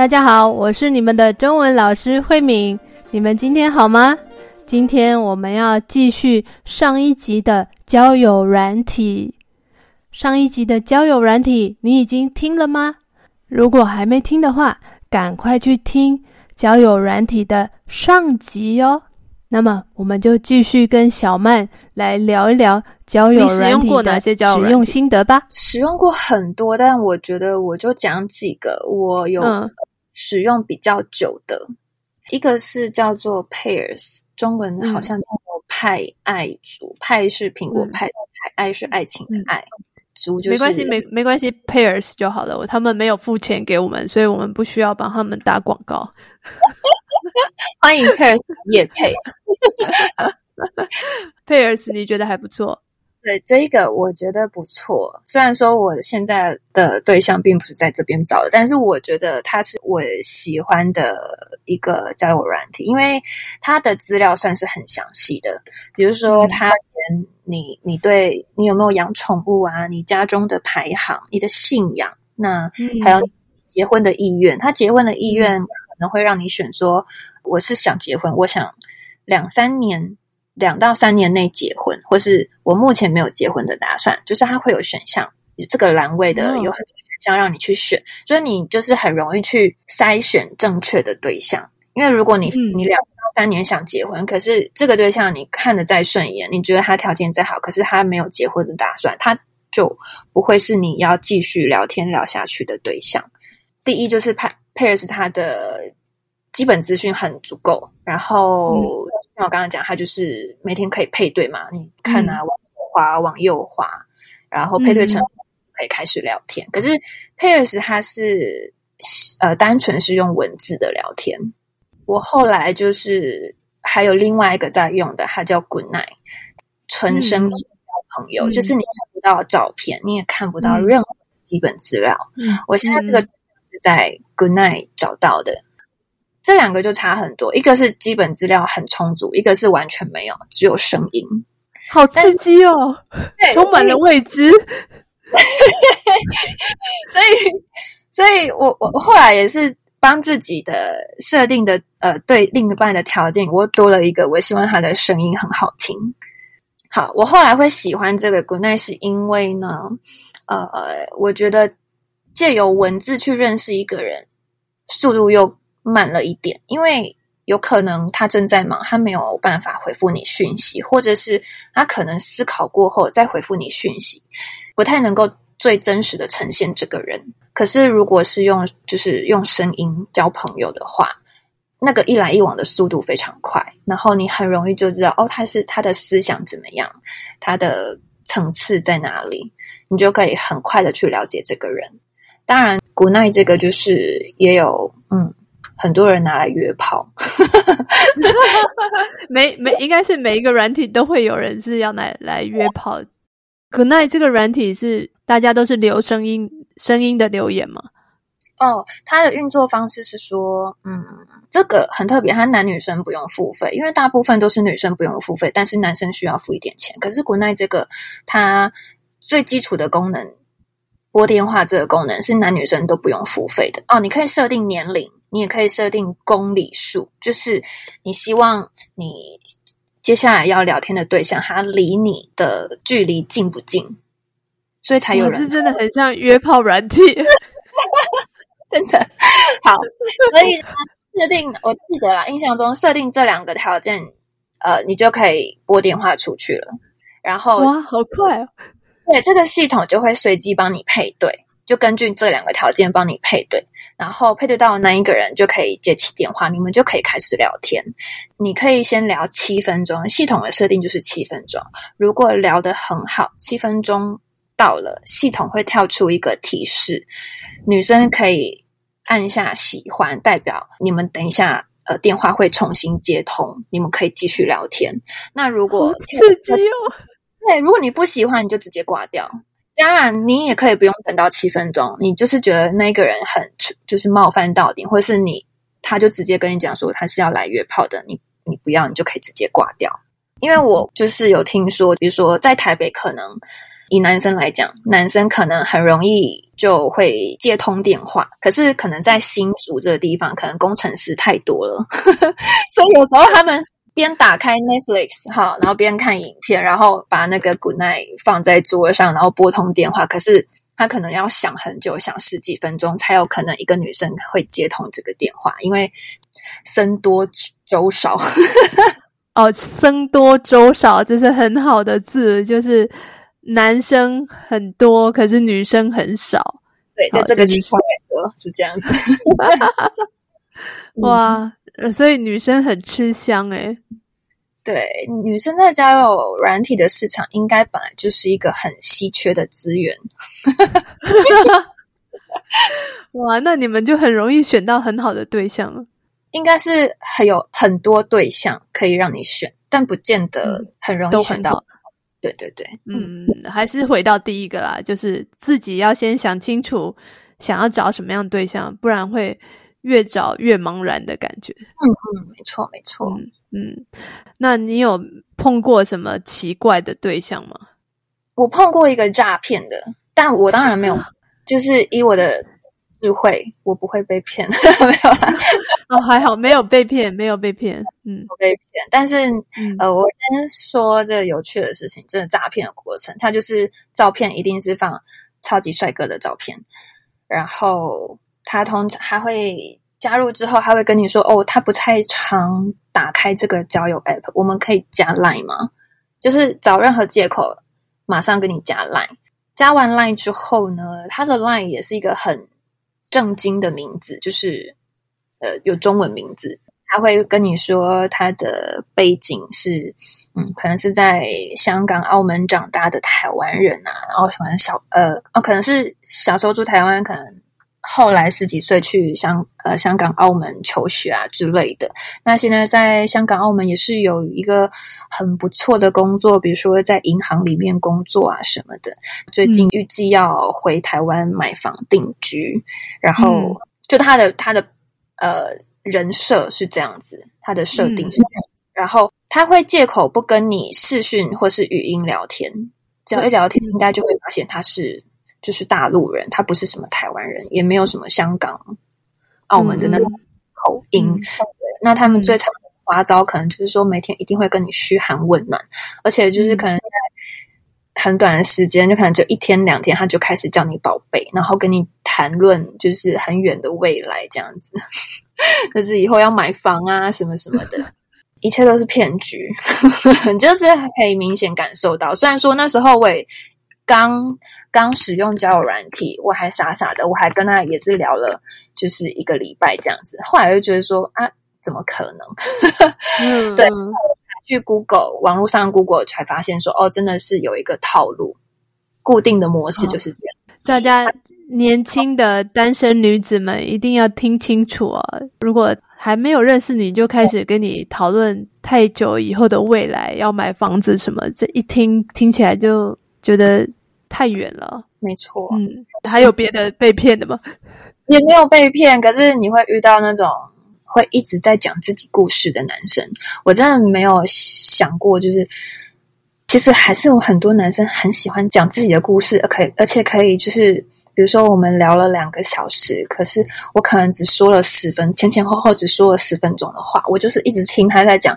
大家好，我是你们的中文老师慧敏。你们今天好吗？今天我们要继续上一集的交友软体。上一集的交友软体，你已经听了吗？如果还没听的话，赶快去听交友软体的上集哦。那么，我们就继续跟小曼来聊一聊交友软体的使用心得吧。使用过很多，但我觉得我就讲几个我有使用比较久的。嗯、一个是叫做 Pairs，中文好像叫做派爱派是苹果派的派，爱是爱情的爱。族就是没关系，没没关系，Pairs 就好了。他们没有付钱给我们，所以我们不需要帮他们打广告。欢迎 Pairs 也配。Pairs 你觉得还不错？对，这一个我觉得不错。虽然说我现在的对象并不是在这边找的，但是我觉得他是我喜欢的一个交友软体，因为他的资料算是很详细的。比如说，他连你你对你有没有养宠物啊，你家中的排行，你的信仰，那还有结婚的意愿。他结婚的意愿可能会让你选说，我是想结婚，我想。两三年，两到三年内结婚，或是我目前没有结婚的打算，就是它会有选项，这个栏位的有很多选项让你去选，所以你就是很容易去筛选正确的对象。因为如果你你两到三年想结婚，可是这个对象你看得再顺眼，你觉得他条件再好，可是他没有结婚的打算，他就不会是你要继续聊天聊下去的对象。第一就是配 Pairs 他的基本资讯很足够，然后。嗯像我刚刚讲，它就是每天可以配对嘛？你看啊，往左滑，往右滑，然后配对成可以开始聊天。嗯、可是 Pairs 它是呃单纯是用文字的聊天。我后来就是还有另外一个在用的，它叫 Good Night，纯声音交朋友，嗯、就是你看不到照片，你也看不到任何基本资料。嗯、我现在这个是在 Good Night 找到的。这两个就差很多，一个是基本资料很充足，一个是完全没有，只有声音，好刺激哦！对，充满了未知。所以，所以我我后来也是帮自己的设定的呃，对另一半的条件，我多了一个，我希望他的声音很好听。好，我后来会喜欢这个 Goodnight，是因为呢，呃，我觉得借由文字去认识一个人，速度又。慢了一点，因为有可能他正在忙，他没有办法回复你讯息，或者是他可能思考过后再回复你讯息，不太能够最真实的呈现这个人。可是如果是用就是用声音交朋友的话，那个一来一往的速度非常快，然后你很容易就知道哦，他是他的思想怎么样，他的层次在哪里，你就可以很快的去了解这个人。当然，Goodnight 这个就是也有嗯。很多人拿来约炮，每每应该是每一个软体都会有人是要来来约炮。Goodnight 这个软体是大家都是留声音声音的留言吗？哦，它的运作方式是说，嗯，这个很特别，它男女生不用付费，因为大部分都是女生不用付费，但是男生需要付一点钱。可是 Goodnight 这个它最基础的功能，拨电话这个功能是男女生都不用付费的。哦，你可以设定年龄。你也可以设定公里数，就是你希望你接下来要聊天的对象，他离你的距离近不近，所以才有人。是真的很像约炮软体，真的好。所以呢，设定我记得啦，印象中设定这两个条件，呃，你就可以拨电话出去了。然后哇，好快哦！对，这个系统就会随机帮你配对。就根据这两个条件帮你配对，然后配对到那一个人就可以接起电话，你们就可以开始聊天。你可以先聊七分钟，系统的设定就是七分钟。如果聊得很好，七分钟到了，系统会跳出一个提示，女生可以按下喜欢，代表你们等一下呃电话会重新接通，你们可以继续聊天。那如果刺激哦，对，如果你不喜欢，你就直接挂掉。当然，你也可以不用等到七分钟。你就是觉得那个人很就是冒犯到你，或是你他就直接跟你讲说他是要来约炮的，你你不要，你就可以直接挂掉。因为我就是有听说，比如说在台北，可能以男生来讲，男生可能很容易就会接通电话。可是可能在新竹这个地方，可能工程师太多了，所以有时候他们边打开 Netflix 哈，然后边看影片，然后把那个 Good Night 放在桌上，然后拨通电话。可是他可能要想很久，想十几分钟，才有可能一个女生会接通这个电话，因为僧多粥少。哦，僧多粥少，这是很好的字，就是男生很多，可是女生很少。对，在这个情况来说是这样子。哇，所以女生很吃香诶。对，女生在交友软体的市场，应该本来就是一个很稀缺的资源。哇，那你们就很容易选到很好的对象了。应该是很有很多对象可以让你选，但不见得很容易选到。对对对，嗯，还是回到第一个啦，就是自己要先想清楚想要找什么样的对象，不然会越找越茫然的感觉。嗯嗯，没错没错。嗯嗯，那你有碰过什么奇怪的对象吗？我碰过一个诈骗的，但我当然没有，啊、就是以我的。智慧，我不会被骗，没有啦。哦，还好没有被骗，没有被骗，嗯，不被骗。但是，嗯、呃，我先说这个有趣的事情，真的诈骗的过程，他就是照片一定是放超级帅哥的照片，然后他通常他会加入之后，他会跟你说，哦，他不太常打开这个交友 app，我们可以加 line 吗？就是找任何借口，马上跟你加 line。加完 line 之后呢，他的 line 也是一个很。正经的名字就是，呃，有中文名字，他会跟你说他的背景是，嗯，可能是在香港、澳门长大的台湾人啊，然后可能小，呃，哦，可能是小时候住台湾，可能。后来十几岁去香呃香港、澳门求学啊之类的。那现在在香港、澳门也是有一个很不错的工作，比如说在银行里面工作啊什么的。最近预计要回台湾买房定居，然后就他的他的呃人设是这样子，他的设定是这样子。然后他会借口不跟你视讯或是语音聊天，只要一聊天，应该就会发现他是。就是大陆人，他不是什么台湾人，也没有什么香港、澳门的那种口音。嗯、那他们最常的花招，可能就是说每天一定会跟你嘘寒问暖，而且就是可能在很短的时间，就可能就一天两天，他就开始叫你宝贝，然后跟你谈论就是很远的未来这样子，就是以后要买房啊什么什么的，一切都是骗局，就是可以明显感受到。虽然说那时候我也。刚刚使用交友软体，我还傻傻的，我还跟他也是聊了，就是一个礼拜这样子。后来就觉得说啊，怎么可能？嗯、对，去 Google 网络上 Google 才发现说，哦，真的是有一个套路，固定的模式就是这样。哦、大家年轻的单身女子们一定要听清楚哦！如果还没有认识你就开始跟你讨论太久以后的未来，要买房子什么，这一听听起来就觉得。太远了，没错。嗯，还有别的被骗的吗？也没有被骗，可是你会遇到那种会一直在讲自己故事的男生。我真的没有想过，就是其实还是有很多男生很喜欢讲自己的故事，而可以，而且可以就是，比如说我们聊了两个小时，可是我可能只说了十分，前前后后只说了十分钟的话，我就是一直听他在讲，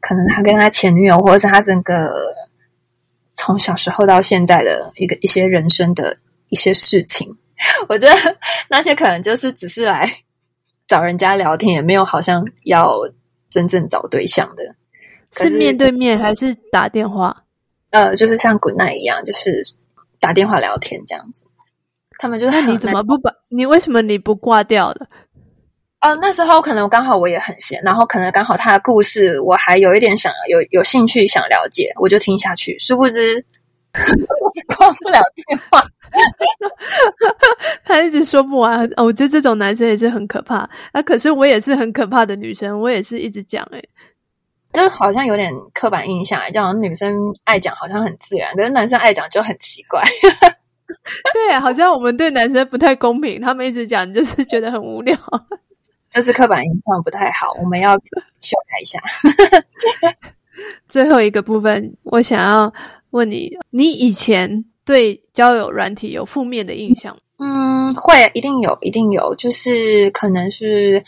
可能他跟他前女友，或者是他整个。从小时候到现在的一个一些人生的一些事情，我觉得 那些可能就是只是来 找人家聊天，也没有好像要真正找对象的。是，是面对面还是打电话？呃，就是像 Good Night 一样，就是打电话聊天这样子。他们就是，那你怎么不把？你为什么你不挂掉了？哦，那时候可能刚好我也很闲，然后可能刚好他的故事我还有一点想有有兴趣想了解，我就听下去。殊不知 挂不了电话，他一直说不完。哦，我觉得这种男生也是很可怕。啊，可是我也是很可怕的女生，我也是一直讲诶，这好像有点刻板印象，这样女生爱讲好像很自然，可是男生爱讲就很奇怪。对，好像我们对男生不太公平，他们一直讲就是觉得很无聊。这是刻板印象不太好，我们要修改一下。最后一个部分，我想要问你：你以前对交友软体有负面的印象？嗯，会，一定有，一定有，就是可能是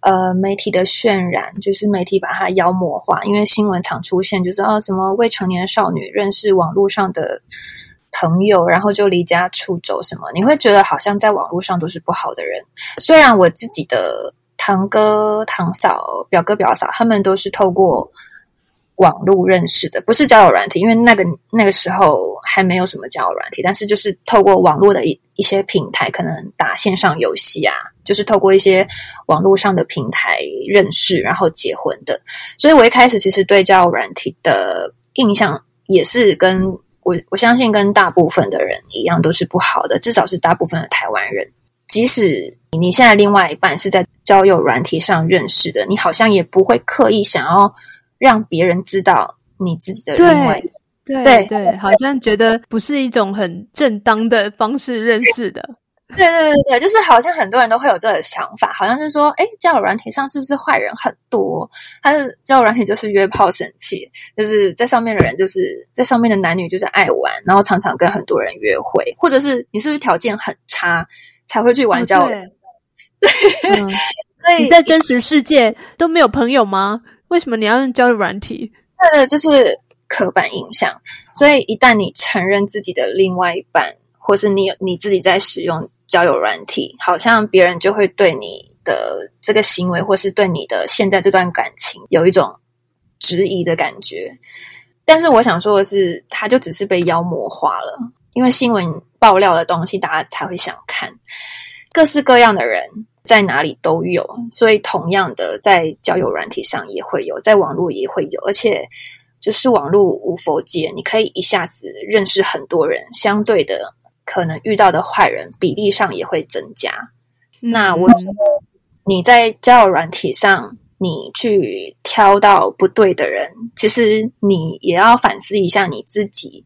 呃媒体的渲染，就是媒体把它妖魔化，因为新闻常出现，就是哦什么未成年少女认识网络上的朋友，然后就离家出走什么，你会觉得好像在网络上都是不好的人。虽然我自己的堂哥、堂嫂、表哥、表嫂，他们都是透过。网络认识的，不是交友软体，因为那个那个时候还没有什么交友软体，但是就是透过网络的一一些平台，可能打线上游戏啊，就是透过一些网络上的平台认识，然后结婚的。所以我一开始其实对交友软体的印象也是跟我我相信跟大部分的人一样，都是不好的，至少是大部分的台湾人。即使你现在另外一半是在交友软体上认识的，你好像也不会刻意想要。让别人知道你自己的另外，对对对，好像觉得不是一种很正当的方式认识的。对对对对，就是好像很多人都会有这个想法，好像是说，诶，交友软体上是不是坏人很多？他是交友软体就是约炮神器，就是在上面的人，就是在上面的男女就是爱玩，然后常常跟很多人约会，或者是你是不是条件很差才会去玩交友？哦、对，所以你在真实世界都没有朋友吗？为什么你要用交友软体？呃，这是刻板印象。所以一旦你承认自己的另外一半，或是你你自己在使用交友软体，好像别人就会对你的这个行为，或是对你的现在这段感情有一种质疑的感觉。但是我想说的是，他就只是被妖魔化了，因为新闻爆料的东西，大家才会想看各式各样的人。在哪里都有，所以同样的，在交友软体上也会有，在网络也会有，而且就是网络无佛界，你可以一下子认识很多人，相对的，可能遇到的坏人比例上也会增加。那我觉得你在交友软体上，你去挑到不对的人，其实你也要反思一下你自己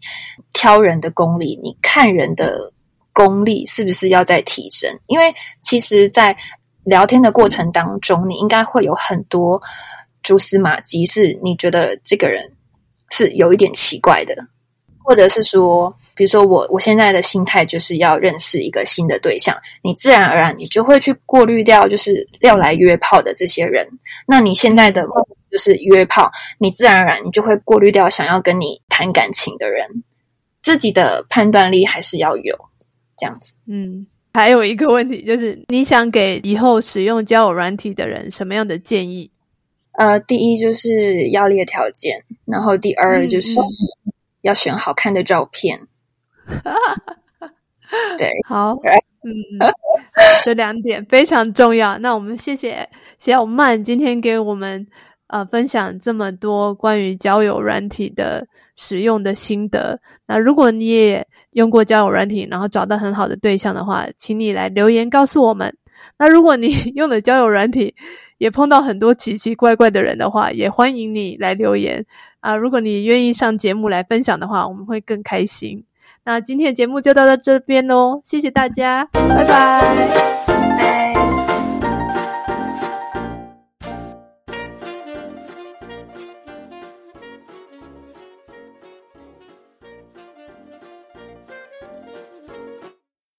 挑人的功力，你看人的。功力是不是要再提升？因为其实，在聊天的过程当中，你应该会有很多蛛丝马迹，是你觉得这个人是有一点奇怪的，或者是说，比如说我我现在的心态就是要认识一个新的对象，你自然而然你就会去过滤掉就是要来约炮的这些人。那你现在的就是约炮，你自然而然你就会过滤掉想要跟你谈感情的人。自己的判断力还是要有。这样子，嗯，还有一个问题就是，你想给以后使用交友软体的人什么样的建议？呃，第一就是要列条件，然后第二就是要选好看的照片。嗯、对，好，嗯，这两点非常重要。那我们谢谢小曼今天给我们呃分享这么多关于交友软体的使用的心得。那如果你也用过交友软体，然后找到很好的对象的话，请你来留言告诉我们。那如果你 用的交友软体也碰到很多奇奇怪怪的人的话，也欢迎你来留言啊！如果你愿意上节目来分享的话，我们会更开心。那今天的节目就到到这边喽，谢谢大家，拜拜。拜拜